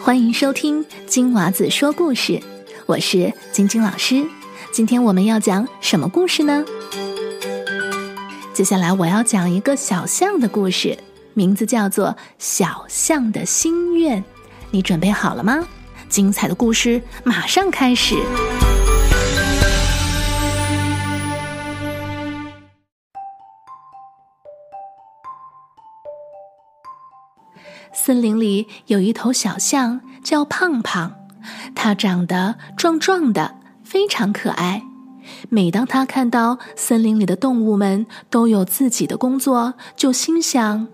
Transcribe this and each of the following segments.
欢迎收听金娃子说故事，我是晶晶老师。今天我们要讲什么故事呢？接下来我要讲一个小象的故事，名字叫做《小象的心愿》。你准备好了吗？精彩的故事马上开始。森林里有一头小象，叫胖胖。它长得壮壮的，非常可爱。每当它看到森林里的动物们都有自己的工作，就心想：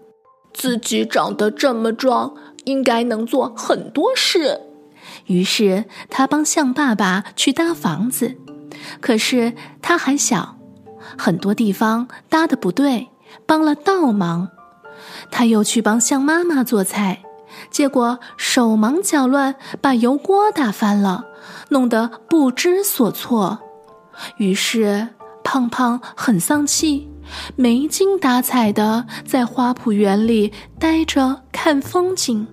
自己长得这么壮，应该能做很多事。于是他帮象爸爸去搭房子，可是他还小，很多地方搭的不对，帮了倒忙。他又去帮象妈妈做菜，结果手忙脚乱，把油锅打翻了，弄得不知所措。于是胖胖很丧气，没精打采的在花圃园里待着看风景。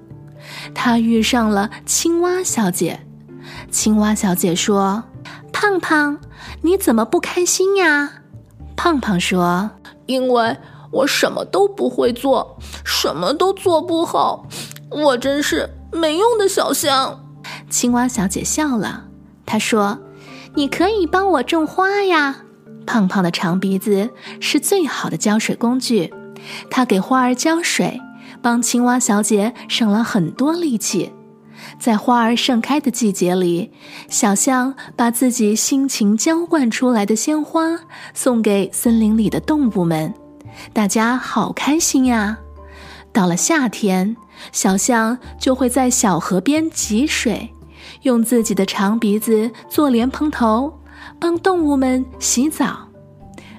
他遇上了青蛙小姐，青蛙小姐说：“胖胖，你怎么不开心呀？”胖胖说：“因为。”我什么都不会做，什么都做不好，我真是没用的小象。青蛙小姐笑了，她说：“你可以帮我种花呀。”胖胖的长鼻子是最好的浇水工具，它给花儿浇水，帮青蛙小姐省了很多力气。在花儿盛开的季节里，小象把自己辛勤浇灌出来的鲜花送给森林里的动物们。大家好开心呀！到了夏天，小象就会在小河边汲水，用自己的长鼻子做莲蓬头，帮动物们洗澡。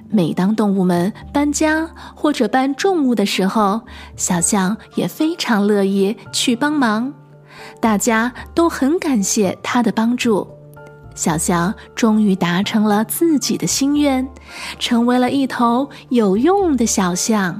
每当动物们搬家或者搬重物的时候，小象也非常乐意去帮忙。大家都很感谢它的帮助。小象终于达成了自己的心愿，成为了一头有用的小象。